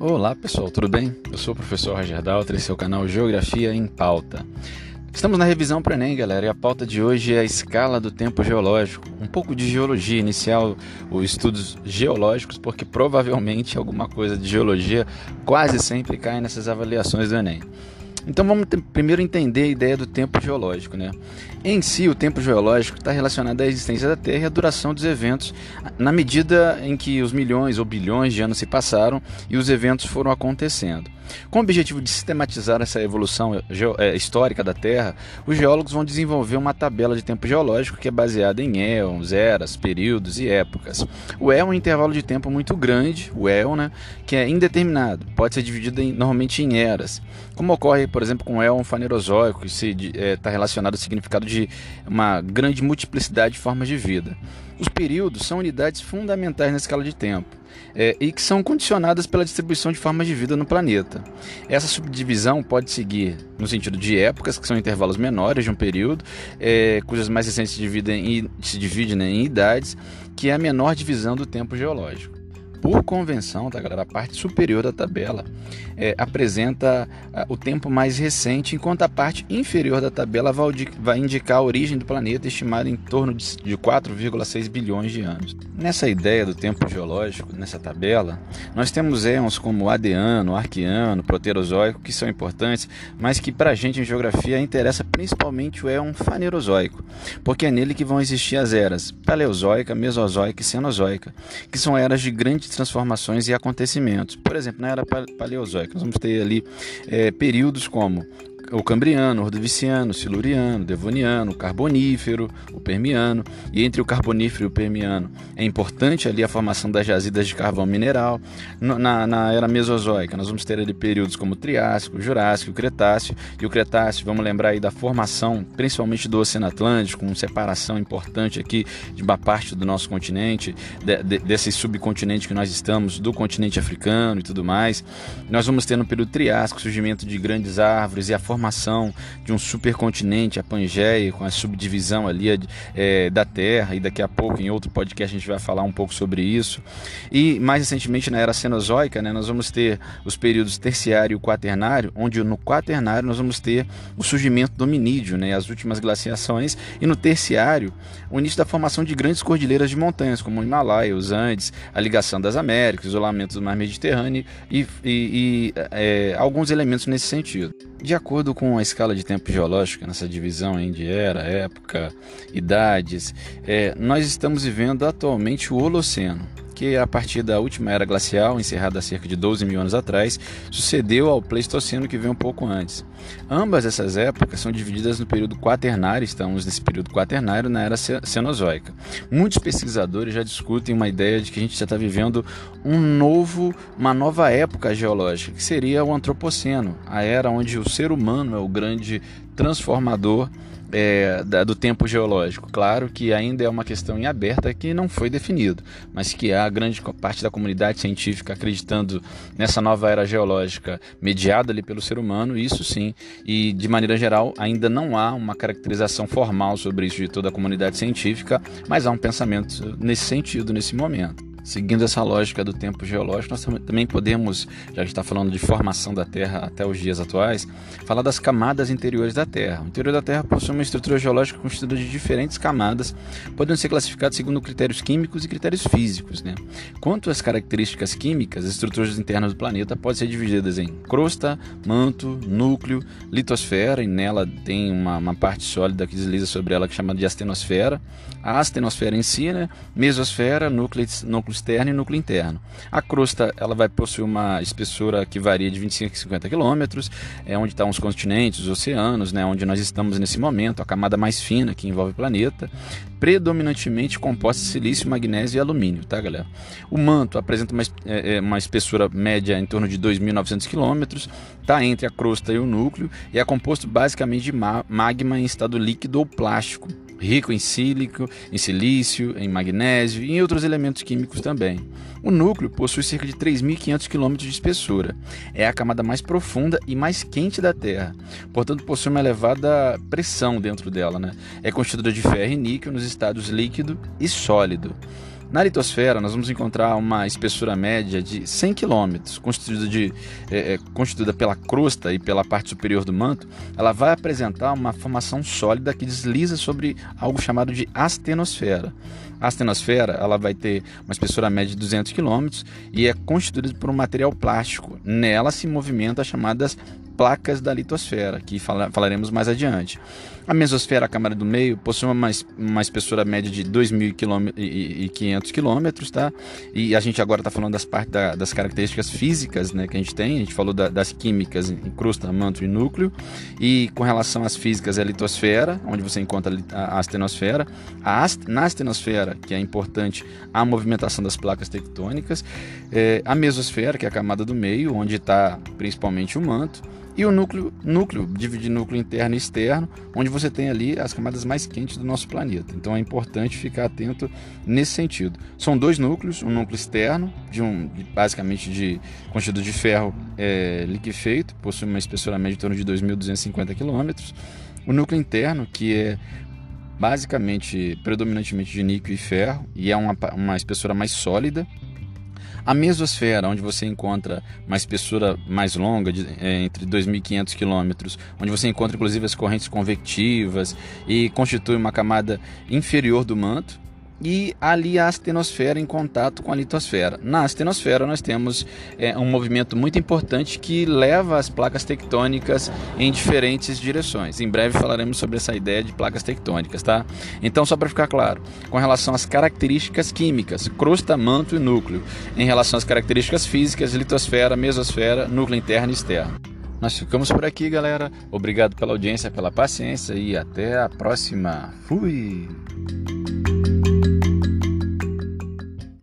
Olá pessoal, tudo bem? Eu sou o professor Roger Daltra e seu canal Geografia em Pauta. Estamos na revisão para Enem, galera, e a pauta de hoje é a escala do tempo geológico. Um pouco de geologia inicial, os estudos geológicos, porque provavelmente alguma coisa de geologia quase sempre cai nessas avaliações do Enem. Então vamos primeiro entender a ideia do tempo geológico. Né? Em si, o tempo geológico está relacionado à existência da Terra e à duração dos eventos, na medida em que os milhões ou bilhões de anos se passaram e os eventos foram acontecendo. Com o objetivo de sistematizar essa evolução é, histórica da Terra, os geólogos vão desenvolver uma tabela de tempo geológico que é baseada em éons, eras, períodos e épocas. O é um intervalo de tempo muito grande, o éon, né, que é indeterminado, pode ser dividido em, normalmente em eras, como ocorre, por exemplo, com o éon fanerozoico, que está é, tá relacionado ao significado de uma grande multiplicidade de formas de vida. Os períodos são unidades fundamentais na escala de tempo é, e que são condicionadas pela distribuição de formas de vida no planeta. Essa subdivisão pode seguir no sentido de épocas, que são intervalos menores de um período, é, cujas mais recentes se dividem em, se dividem né, em idades, que é a menor divisão do tempo geológico. Por convenção, tá, galera, a parte superior da tabela é, apresenta a, o tempo mais recente, enquanto a parte inferior da tabela vai, vai indicar a origem do planeta, estimada em torno de, de 4,6 bilhões de anos. Nessa ideia do tempo geológico, nessa tabela, nós temos éons como Adeano, Arqueano, Proterozoico, que são importantes, mas que para a gente em geografia interessa principalmente o éon Fanerozoico, porque é nele que vão existir as eras Paleozoica, Mesozoica e Cenozoica, que são eras de grande de transformações e acontecimentos. Por exemplo, na era paleozoica, nós vamos ter ali é, períodos como o Cambriano, Ordoviciano, Siluriano, Devoniano, Carbonífero, o Permiano. E entre o Carbonífero e o Permiano é importante ali a formação das jazidas de carvão mineral. Na, na era Mesozoica, nós vamos ter ali períodos como o Triássico, o Jurássico, o Cretáceo. E o Cretáceo, vamos lembrar aí da formação, principalmente do Oceano Atlântico, com separação importante aqui de uma parte do nosso continente, de, de, desse subcontinente que nós estamos, do continente africano e tudo mais. Nós vamos ter no período Triássico surgimento de grandes árvores e a formação formação de um supercontinente, a Pangeia, com a subdivisão ali é, da Terra, e daqui a pouco, em outro podcast, a gente vai falar um pouco sobre isso. E mais recentemente, na era Cenozoica, né, nós vamos ter os períodos terciário e quaternário, onde no quaternário nós vamos ter o surgimento do hominídeo, né, as últimas glaciações, e no terciário, o início da formação de grandes cordilheiras de montanhas, como o Himalaia, os Andes, a ligação das Américas, o isolamento do mar Mediterrâneo e, e, e é, alguns elementos nesse sentido. De acordo com a escala de tempo geológica, nessa divisão de era, época, idades, é, nós estamos vivendo atualmente o Holoceno, que a partir da última era glacial, encerrada há cerca de 12 mil anos atrás, sucedeu ao Pleistoceno que veio um pouco antes. Ambas essas épocas são divididas no período quaternário, estamos nesse período quaternário na era Cenozoica. Muitos pesquisadores já discutem uma ideia de que a gente já está vivendo um novo, uma nova época geológica, que seria o Antropoceno, a era onde o ser humano é o grande transformador é, da, do tempo geológico. Claro que ainda é uma questão em aberta que não foi definido, mas que há grande parte da comunidade científica acreditando nessa nova era geológica mediada ali pelo ser humano, isso sim, e de maneira geral ainda não há uma caracterização formal sobre isso de toda a comunidade científica, mas há um pensamento nesse sentido nesse momento. Seguindo essa lógica do tempo geológico, nós também podemos, já que está falando de formação da Terra até os dias atuais, falar das camadas interiores da Terra. O interior da Terra possui uma estrutura geológica constituída de diferentes camadas, podendo ser classificadas segundo critérios químicos e critérios físicos. Né? Quanto às características químicas, as estruturas internas do planeta podem ser divididas em crosta, manto, núcleo, litosfera, e nela tem uma, uma parte sólida que desliza sobre ela que é chamada de astenosfera, a astenosfera em si, né? mesosfera, núcleo, núcleo externo e núcleo interno. A crosta ela vai possuir uma espessura que varia de 25 a 50 quilômetros, é onde estão os continentes, os oceanos, né, onde nós estamos nesse momento, a camada mais fina que envolve o planeta, predominantemente composta de silício, magnésio e alumínio, tá, galera? O manto apresenta uma, é, é uma espessura média em torno de 2.900 quilômetros, está entre a crosta e o núcleo e é composto basicamente de magma em estado líquido ou plástico rico em sílico, em silício, em magnésio e em outros elementos químicos também. O núcleo possui cerca de 3.500 km de espessura. É a camada mais profunda e mais quente da Terra, portanto possui uma elevada pressão dentro dela. Né? É constituída de ferro e níquel nos estados líquido e sólido. Na litosfera, nós vamos encontrar uma espessura média de 100 km, constituída, de, é, é, constituída pela crosta e pela parte superior do manto. Ela vai apresentar uma formação sólida que desliza sobre algo chamado de astenosfera. A astenosfera ela vai ter uma espessura média de 200 km e é constituída por um material plástico. Nela se movimenta as chamadas placas da litosfera, que falaremos mais adiante. A mesosfera, a camada do meio, possui uma, uma espessura média de 2.500 km, tá? E a gente agora está falando das, partes da, das características físicas né, que a gente tem, a gente falou da, das químicas em crosta, manto e núcleo, e com relação às físicas é a litosfera, onde você encontra a astenosfera, a ast na astenosfera, que é importante a movimentação das placas tectônicas, é, a mesosfera, que é a camada do meio, onde está principalmente o manto, e o núcleo, núcleo divide núcleo interno e externo, onde você tem ali as camadas mais quentes do nosso planeta. Então é importante ficar atento nesse sentido. São dois núcleos, um núcleo externo, de um, basicamente de constituído de ferro é, liquefeito, possui uma espessura média de torno de 2.250 km. O núcleo interno, que é basicamente predominantemente de níquel e ferro e é uma, uma espessura mais sólida a mesosfera, onde você encontra uma espessura mais longa, de, é, entre 2.500 quilômetros, onde você encontra inclusive as correntes convectivas e constitui uma camada inferior do manto, e ali a astenosfera em contato com a litosfera. Na astenosfera nós temos é, um movimento muito importante que leva as placas tectônicas em diferentes direções. Em breve falaremos sobre essa ideia de placas tectônicas, tá? Então só para ficar claro, com relação às características químicas, crosta, manto e núcleo, em relação às características físicas, litosfera, mesosfera, núcleo interno e externo. Nós ficamos por aqui, galera. Obrigado pela audiência, pela paciência e até a próxima. Fui!